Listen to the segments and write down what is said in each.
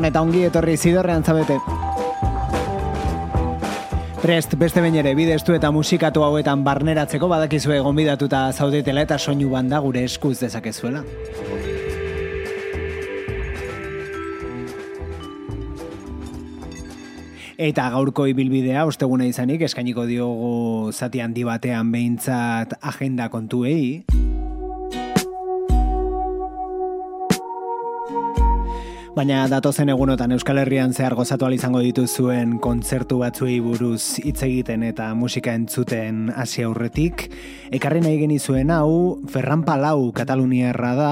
Gabon eta ongi etorri zidorrean zabete. Prest, beste bain ere, bide estu eta musikatu hauetan barneratzeko badakizue gonbidatuta zaudetela eta soinu banda gure eskuz dezakezuela. Eta gaurko ibilbidea, osteguna izanik, eskainiko diogu zati handi batean behintzat agenda kontuei. Baina datozen egunotan Euskal Herrian zehar gozatu izango dituzuen kontzertu batzuei buruz hitz egiten eta musika entzuten hasi aurretik, ekarri nahi genizuen hau Ferran Palau Kataluniarra da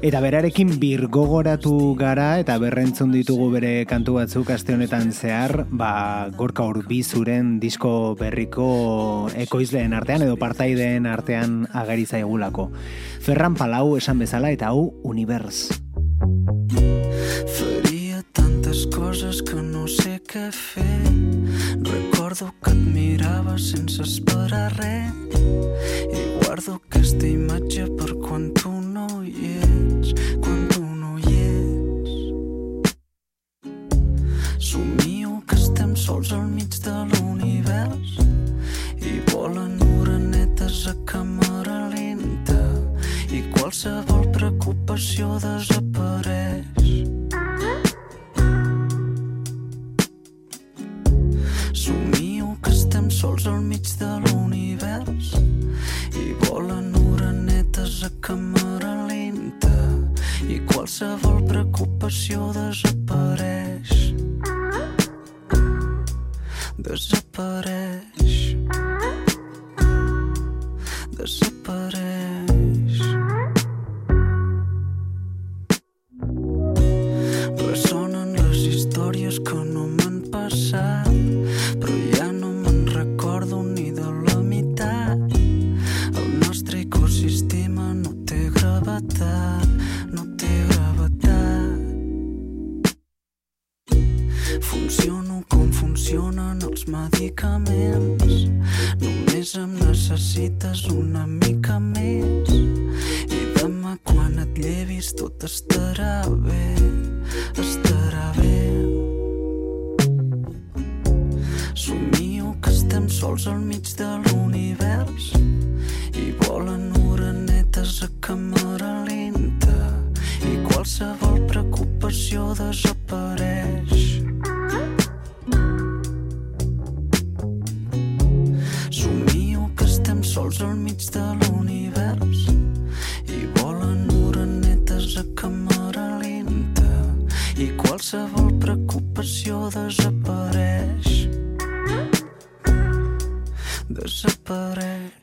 eta berarekin birgogoratu gara eta berrentzun ditugu bere kantu batzuk aste honetan zehar, ba Gorka Urbizuren disko berriko ekoizleen artean edo partaideen artean agari zaigulako. Ferran Palau esan bezala eta hau Universe. coses que no sé què fer. Recordo que et mirava sense esperar res i guardo aquesta imatge per quan tu no hi ets, quan tu no hi ets. Somio que estem sols al mig de l'univers i volen orenetes a càmera lenta i qualsevol preocupació desapareix. Sols al mig de l'univers i volen orenetes a càmera lenta i qualsevol preocupació desapareix. Desapareix. Desapareix. Medicaments. Només em necessites una mica més. I demà quan et llevis tot estarà bé, estarà bé. Somio que estem sols al mig de l'univers i volen orenetes a càmera lenta i qualsevol preocupació desapareix. Sols al mig de l'univers i volen orenetes a càmera lenta i qualsevol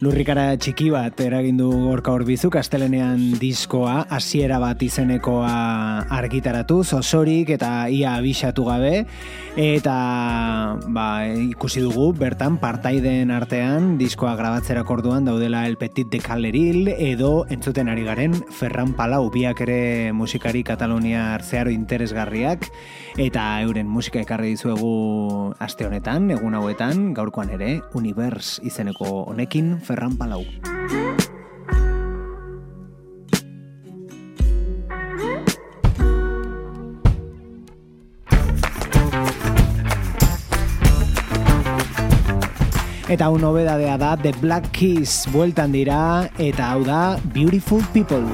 Lurrikara txiki bat eragindu gorka horbizu kastelenean diskoa, hasiera bat izenekoa argitaratu, osorik eta ia abixatu gabe, eta ba, ikusi dugu bertan partaideen artean diskoa grabatzera orduan daudela El Petit de Caleril edo entzuten ari garen Ferran Palau. Biak ere musikari Katalonia arzearo interesgarriak eta euren musika ekarri dizuegu aste honetan, egun hauetan, gaurkoan ere, Univers izeneko honekin Ferran Palau. Eta un nobedadea da The Black Keys bueltan dira eta hau da Beautiful People.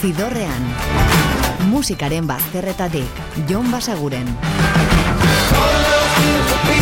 Zidorrean, musikaren bazterretatik, Jon Basaguren.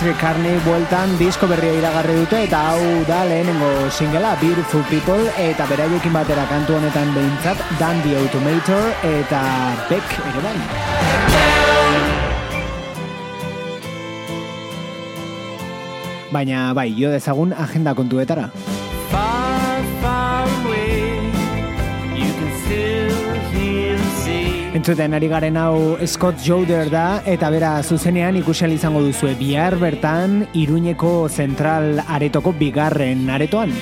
Patrick Carney bueltan disko berria iragarri dute eta hau da lehenengo singela Beautiful People eta beraiekin batera kantu honetan behintzat Dan The Automator eta Beck ere bai. Baina bai, jo dezagun agenda kontuetara. Entzuten ari garen hau Scott Joder da eta bera zuzenean ikusial izango duzue bihar bertan Iruñeko zentral aretoko bigarren aretoan.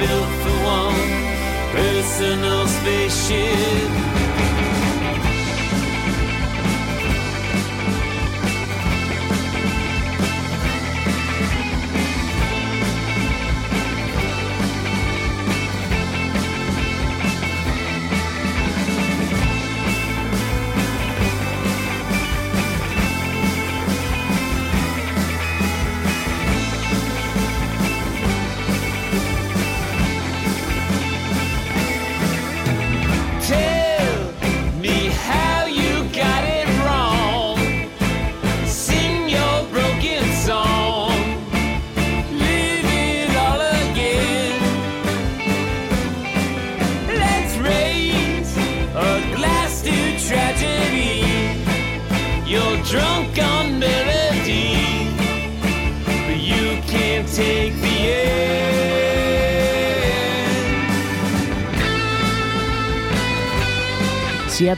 built for one personal spaceship.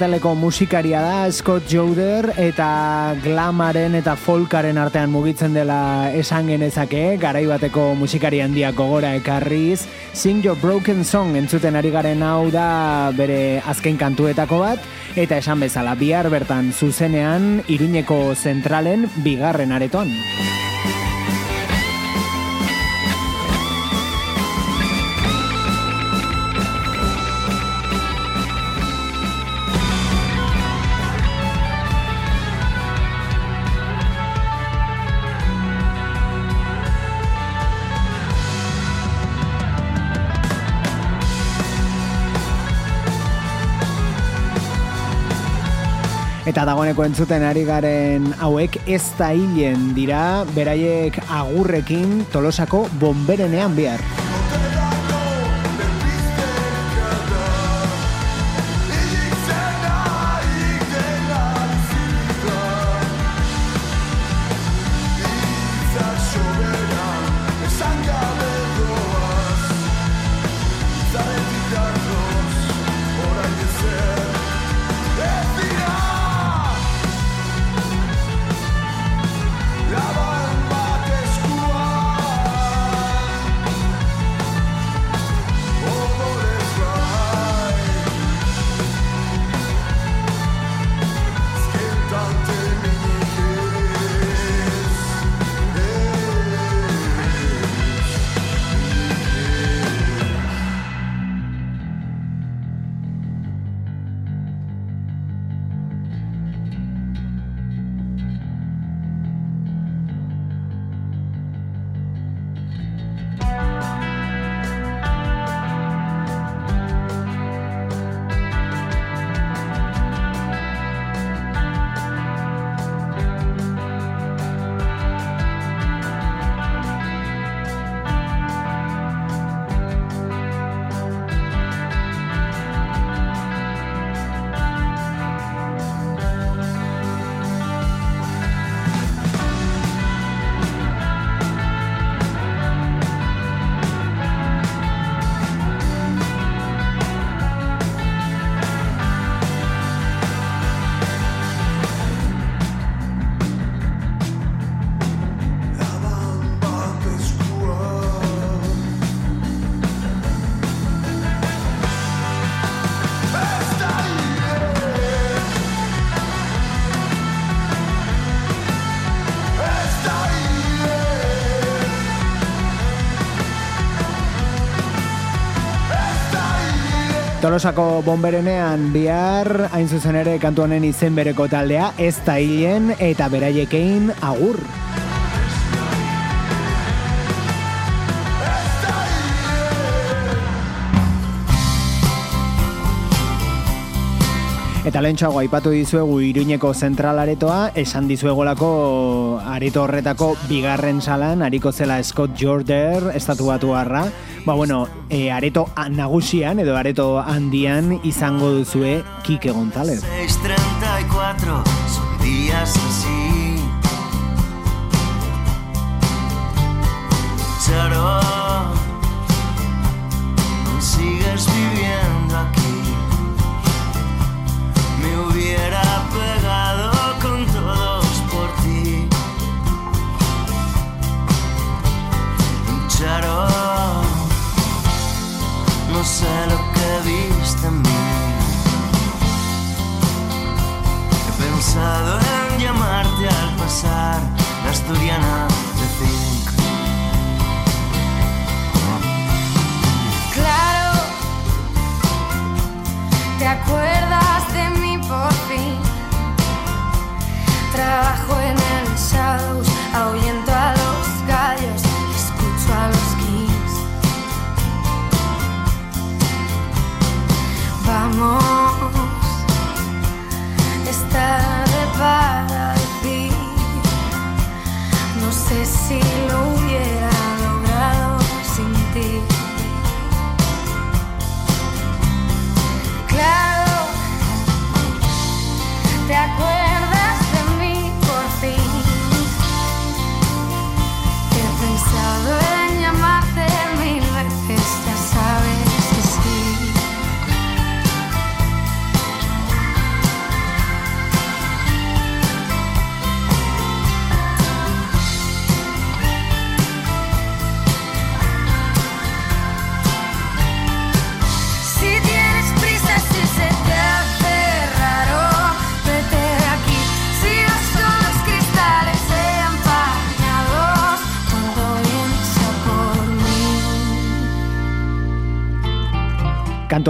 Seattleko musikaria da Scott Joder eta glamaren eta folkaren artean mugitzen dela esan genezake, garaibateko musikari handiak gogora ekarriz, Sing Your Broken Song entzuten ari garen hau da bere azken kantuetako bat, eta esan bezala bihar bertan zuzenean Iruñeko zentralen bigarren aretoan. Eta dagoeneko entzuten ari garen hauek ez da hilen dira, beraiek agurrekin tolosako bomberenean bihar. Tolosako bomberenean bihar, hain zuzen ere kantu honen izen bereko taldea, ez da hilen eta beraiekein agur. Eta lehentxoago aipatu dizuegu Iruñeko zentralaretoa, esan dizuegolako areto horretako bigarren salan, hariko zela Scott Jorder, estatu batu harra. Ba bueno, e, areto nagusian edo areto handian izango duzue Kike González. 634, son días así. Charo,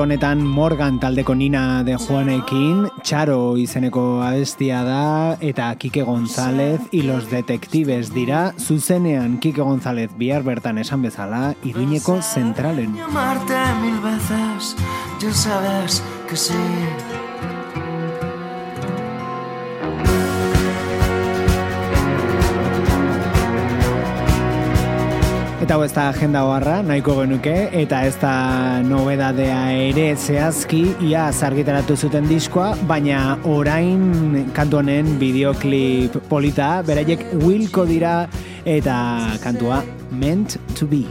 Honetan Morgan taldeko Nina de Juanekin, Txaro izeneko abestia da, eta Kike González y los detectives dira, zuzenean Kike González bihar bertan esan bezala, iruñeko zentralen. Llamarte mil veces, ya sabes que sí. Eta hau ez da agenda hoarra, nahiko genuke, eta ez da nobedadea ere zehazki, ia zargitaratu zuten diskoa, baina orain kantu honen videoklip polita, beraiek wilko dira, eta kantua meant to be.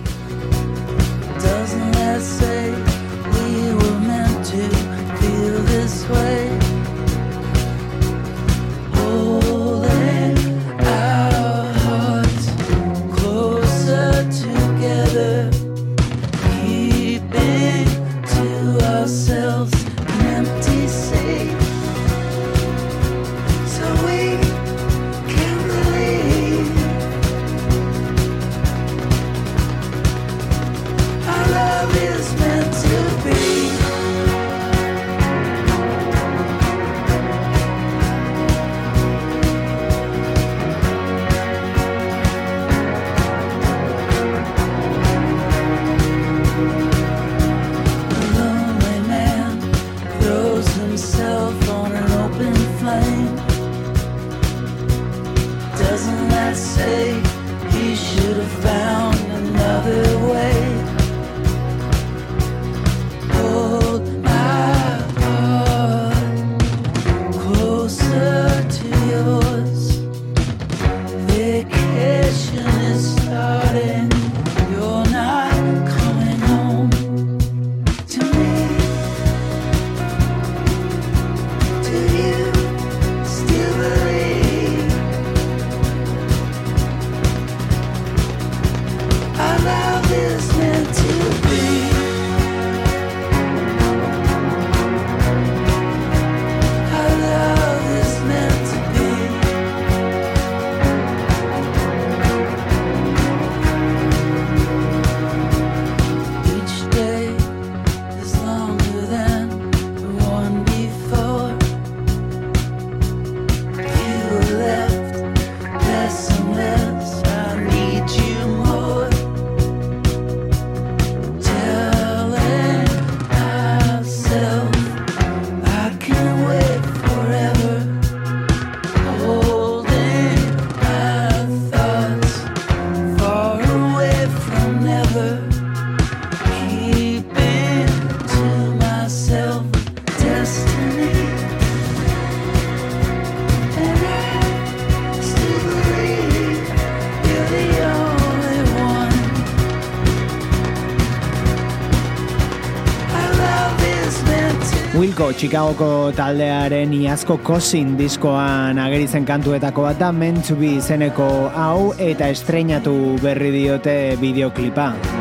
ko Chicagoko taldearen iazko kosin diskoan agerizen kantuetako bat da Men to izeneko hau eta estreinatu berri diote bideoklipa.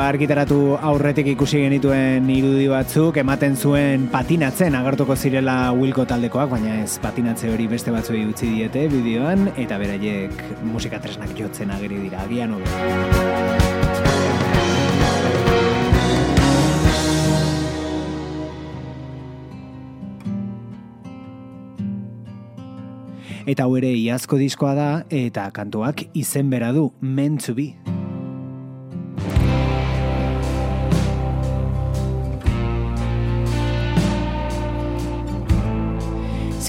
Bideoa argitaratu aurretik ikusi genituen irudi batzuk ematen zuen patinatzen agertuko zirela Wilco taldekoak, baina ez patinatze hori beste batzuei utzi diete bideoan eta beraiek musika tresnak jotzen ageri dira agian hobe. Eta hau ere iazko diskoa da eta kantuak izen bera du, meant to be.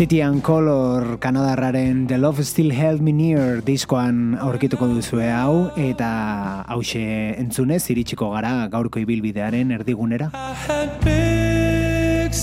City and Color Kanadarraren The Love Still Held Me Near diskoan aurkituko duzue hau eta hause entzunez iritsiko gara gaurko ibilbidearen erdigunera. I had big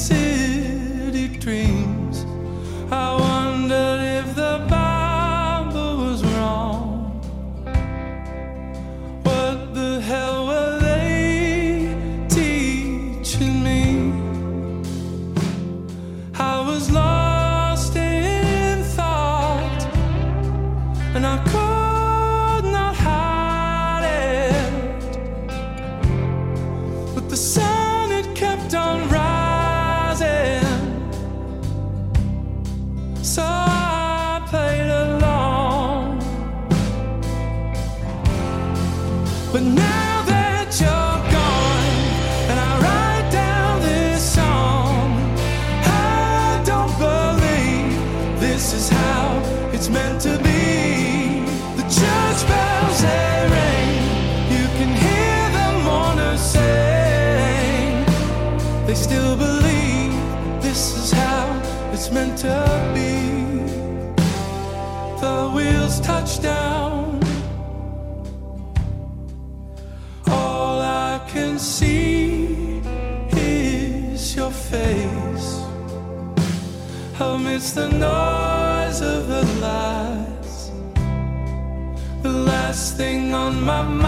against the noise of the lies. The last thing on my mind.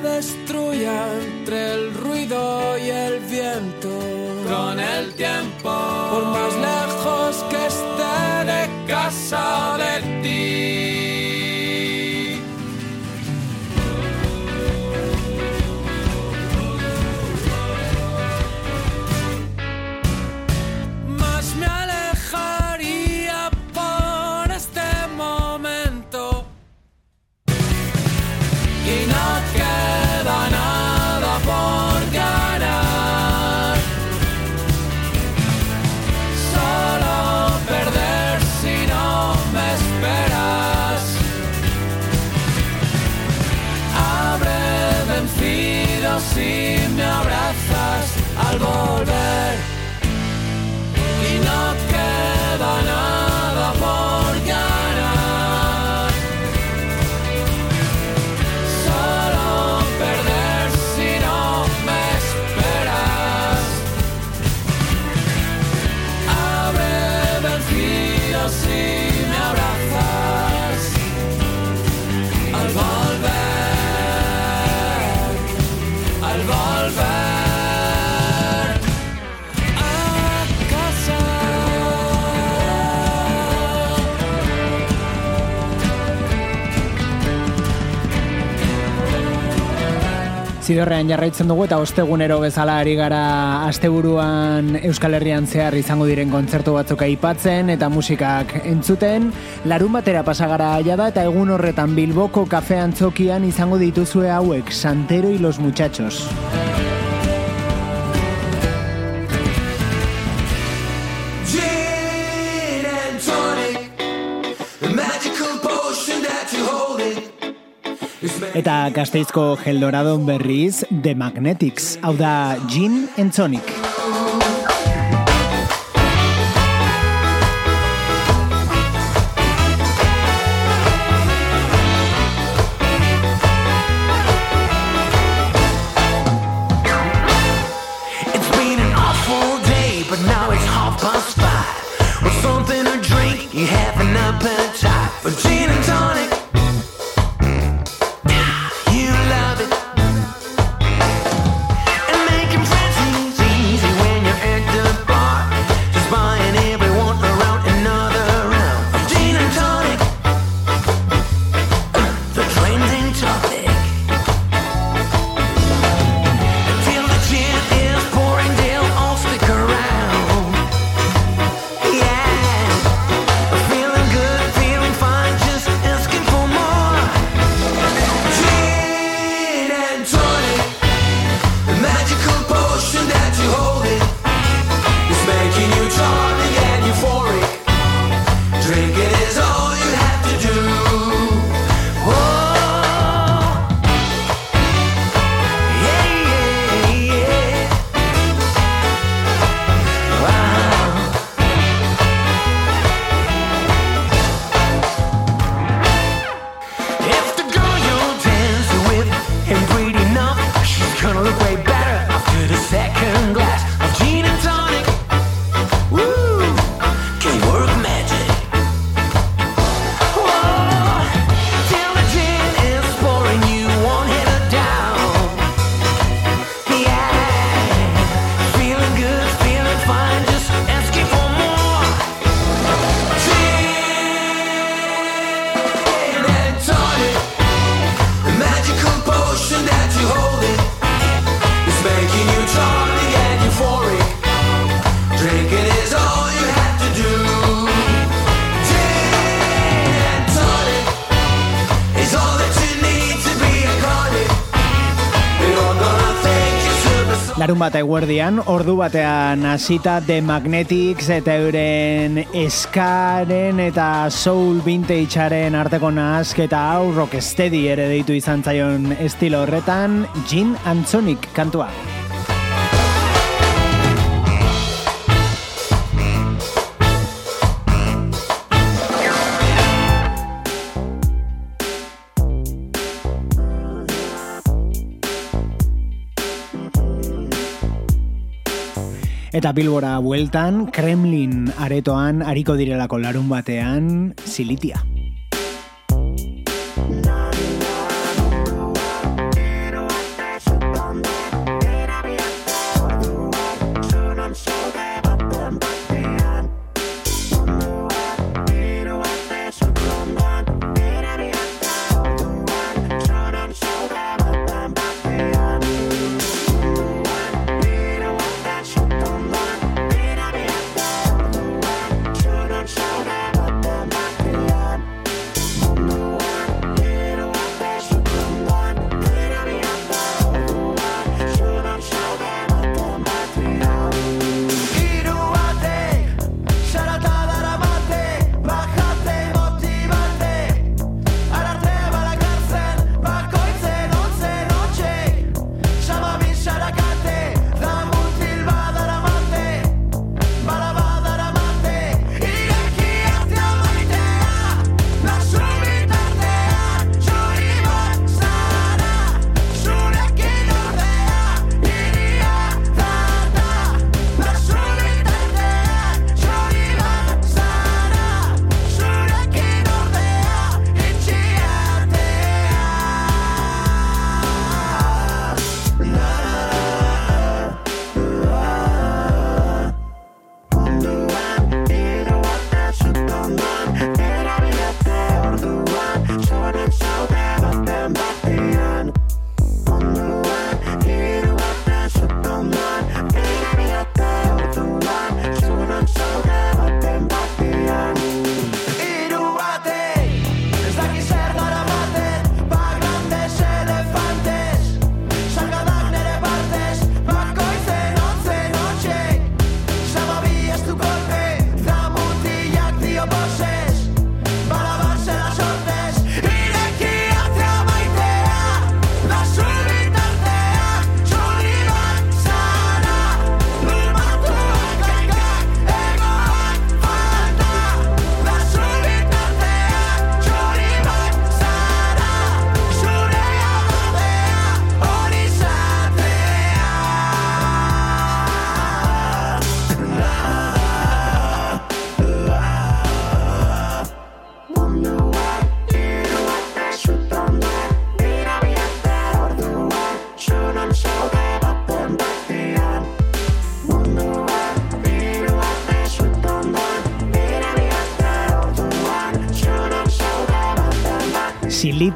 destruya entre el ruido y el viento. Con el tiempo, por más lejos que esté de casa, de zidorrean jarraitzen dugu eta ostegunero bezala ari gara asteburuan Euskal Herrian zehar izango diren kontzertu batzuk aipatzen eta musikak entzuten. Larun batera pasagara jada eta egun horretan Bilboko kafean txokian izango dituzue hauek Santero y los Muchachos. eta gazteizko geldoradon berriz The Magnetics, hau da Gin and Sonic. bat eguerdian, ordu batean hasita The Magnetics eta euren eskaren eta soul vintagearen arteko nask eta aurrok estedi ere deitu izan zaion estilo horretan, Jean Antzonik kantua. Jean Antzonik kantua. Eta Bilbora bueltan Kremlin aretoan hariko direlako larun batean Silitia.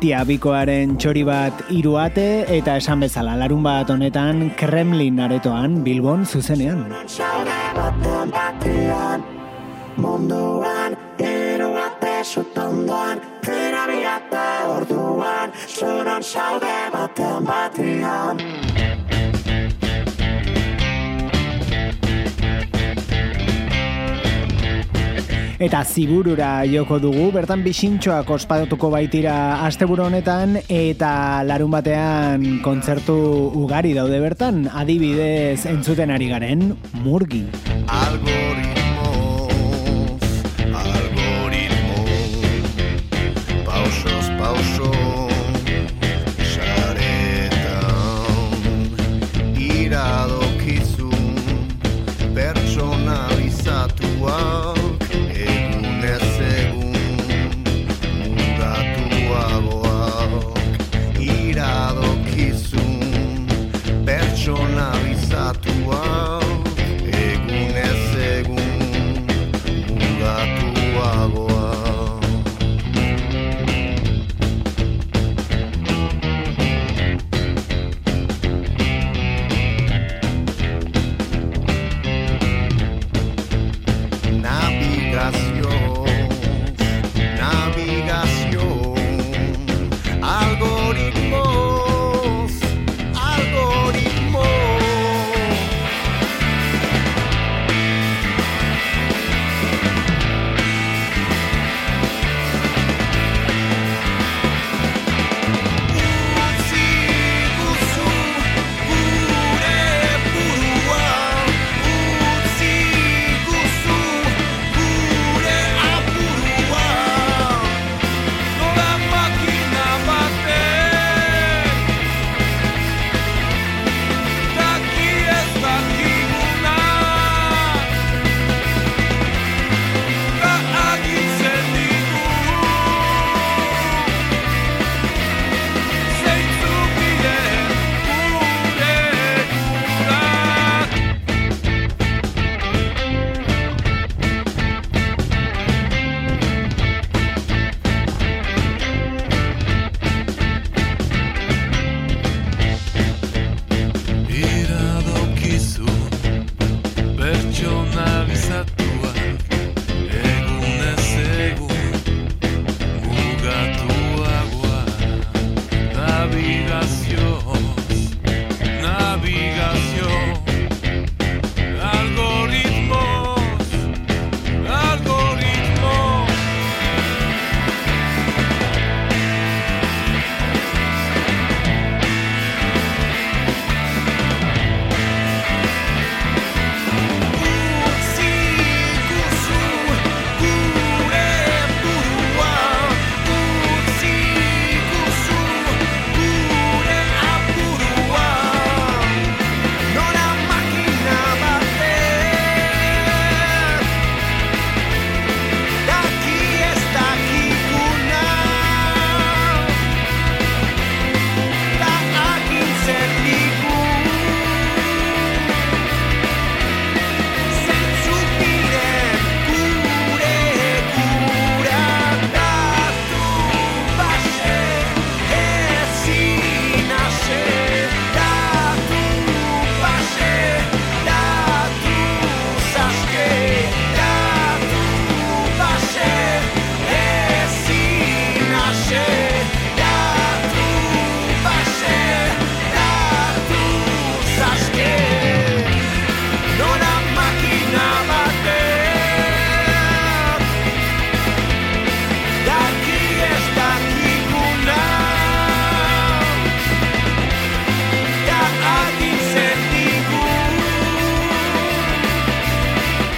bestia bikoaren txori bat iruate eta esan bezala larun bat honetan Kremlin aretoan Bilbon zuzenean. Munduan, iruate zutondoan, zirabiata orduan, zuron zaude. eta ziburura joko dugu. Bertan bisintxoak ospatuko baitira asteburu honetan eta larun batean kontzertu ugari daude bertan, adibidez entzuten ari garen murgi.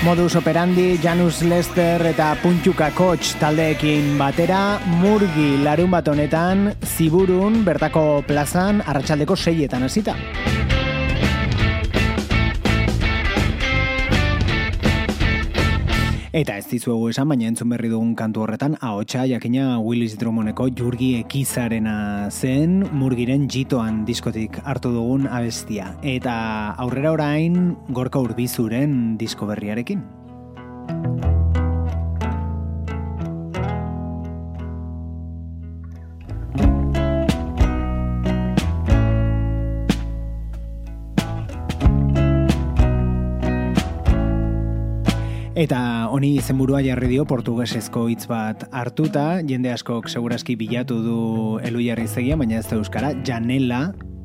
Modus operandi, Janus Lester eta Puntxuka Coach taldeekin batera, murgi larun bat honetan, ziburun bertako plazan, arratsaldeko seietan hasita. Eta ez dizuegu esan, baina entzun berri dugun kantu horretan, ahotsa jakina Willis Drummondeko jurgi ekizarena zen, murgiren jitoan diskotik hartu dugun abestia. Eta aurrera orain, gorka urbizuren disko berriarekin. Eta honi izenburua jarri dio portugesezko hitz bat hartuta, jende askok segurazki bilatu du elu jarri zegia, baina ez da euskara, janela,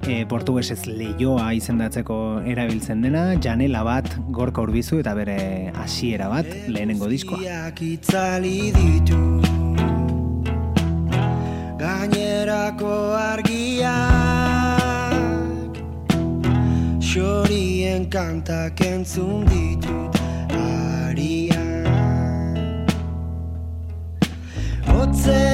e, portugesez leioa izendatzeko erabiltzen dena, janela bat gorka urbizu eta bere hasiera bat lehenengo diskoa. Ditu Gainerako argiak Xorien kantak entzun ditut arian Hotz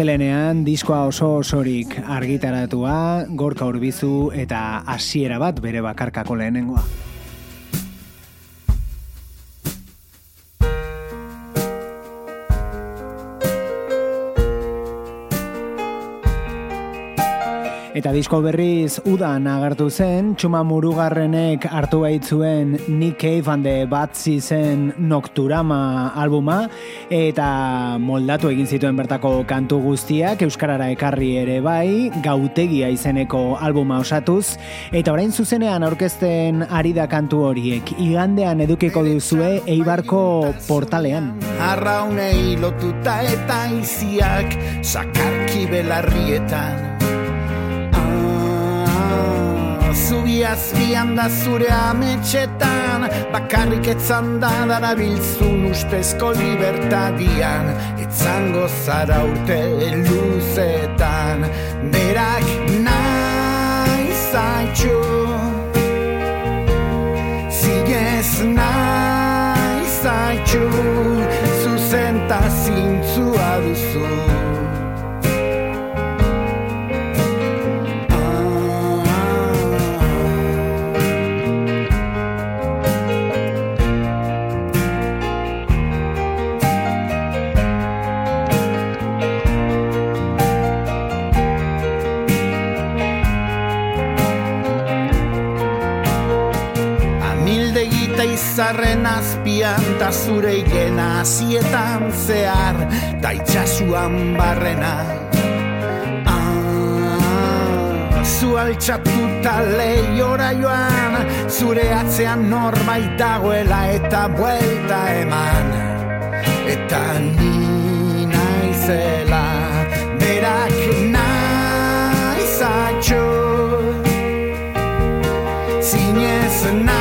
Astelenean diskoa oso osorik argitaratua, gorka urbizu eta hasiera bat bere bakarkako lehenengoa. Eta disko berriz udan agertu zen, txuma murugarrenek hartu baitzuen Nick Cave and the Bad zen Nocturama albuma, eta moldatu egin zituen bertako kantu guztiak, Euskarara ekarri ere bai, gautegia izeneko albuma osatuz, eta orain zuzenean aurkezten ari da kantu horiek, igandean edukiko duzue Eibarko portalean. Arraunei lotuta eta iziak sakarki belarrietan Zubi azpian da zure ametxetan Bakarrik etzan da darabiltzun ustezko libertadian. Etzango zara urte luzetan Berak nahi zaitxu izarren azpian ta zure igena Zietan zehar ta itxasuan barrena. Ah, Zu altxatuta lehiora joan Zure atzean norbait dagoela eta buelta eman. Eta ni naizela berak naizatxo Zinez naizatxo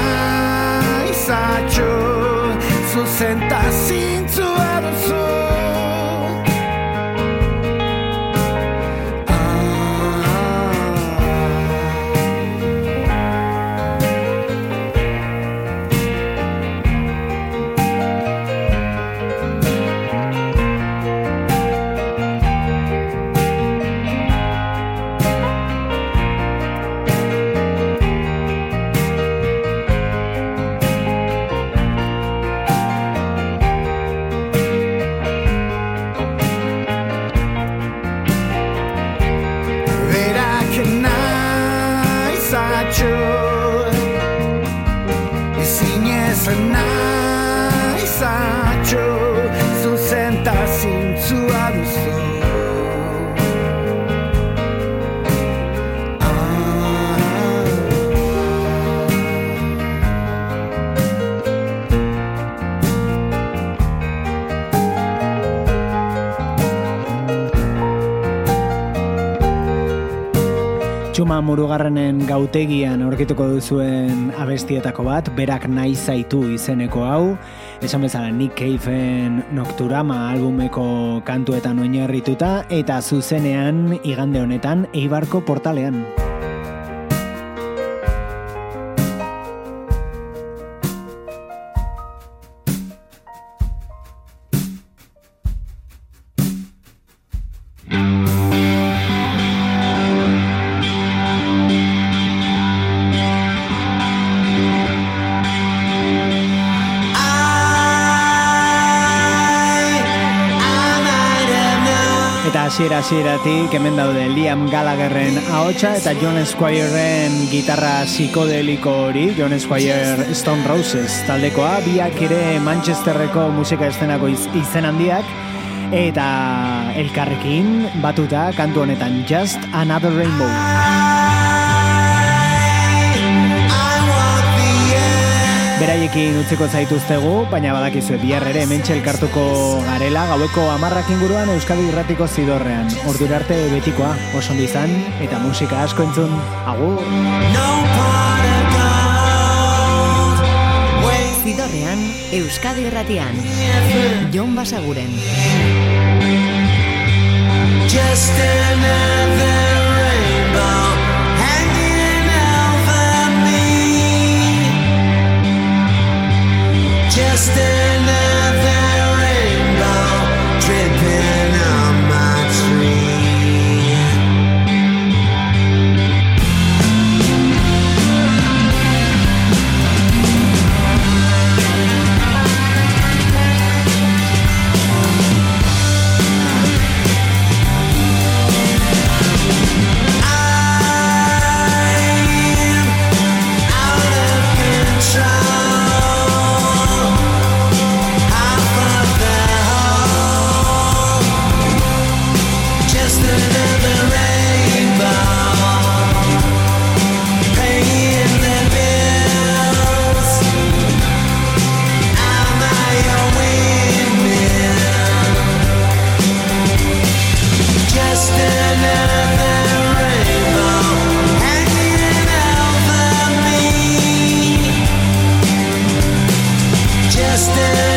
Duzu murugarrenen gautegian aurkituko duzuen abestietako bat, berak nahi zaitu izeneko hau, esan bezala Nick Cave-en Nocturama albumeko kantuetan oinarrituta eta zuzenean igande honetan Eibarko portalean. Hasieratik hemen daude Liam Gallagherren ahotsa eta John Squireren gitarra psikodeliko hori, John Squire Stone Roses taldekoa, biak ere Manchesterreko musika estenako iz, izen handiak. Eta elkarrekin batuta kantu honetan Just Another Rainbow. Beraiekin utziko zaituztegu, baina badakizue bihar ere hementxe elkartuko garela gaueko amarrak inguruan Euskadi Irratiko zidorrean. Ordura arte betikoa, oso ondo izan, eta musika asko entzun, agur! Zidorrean, Euskadi Irratian. Jon Basaguren. Just another rainbow Just another Just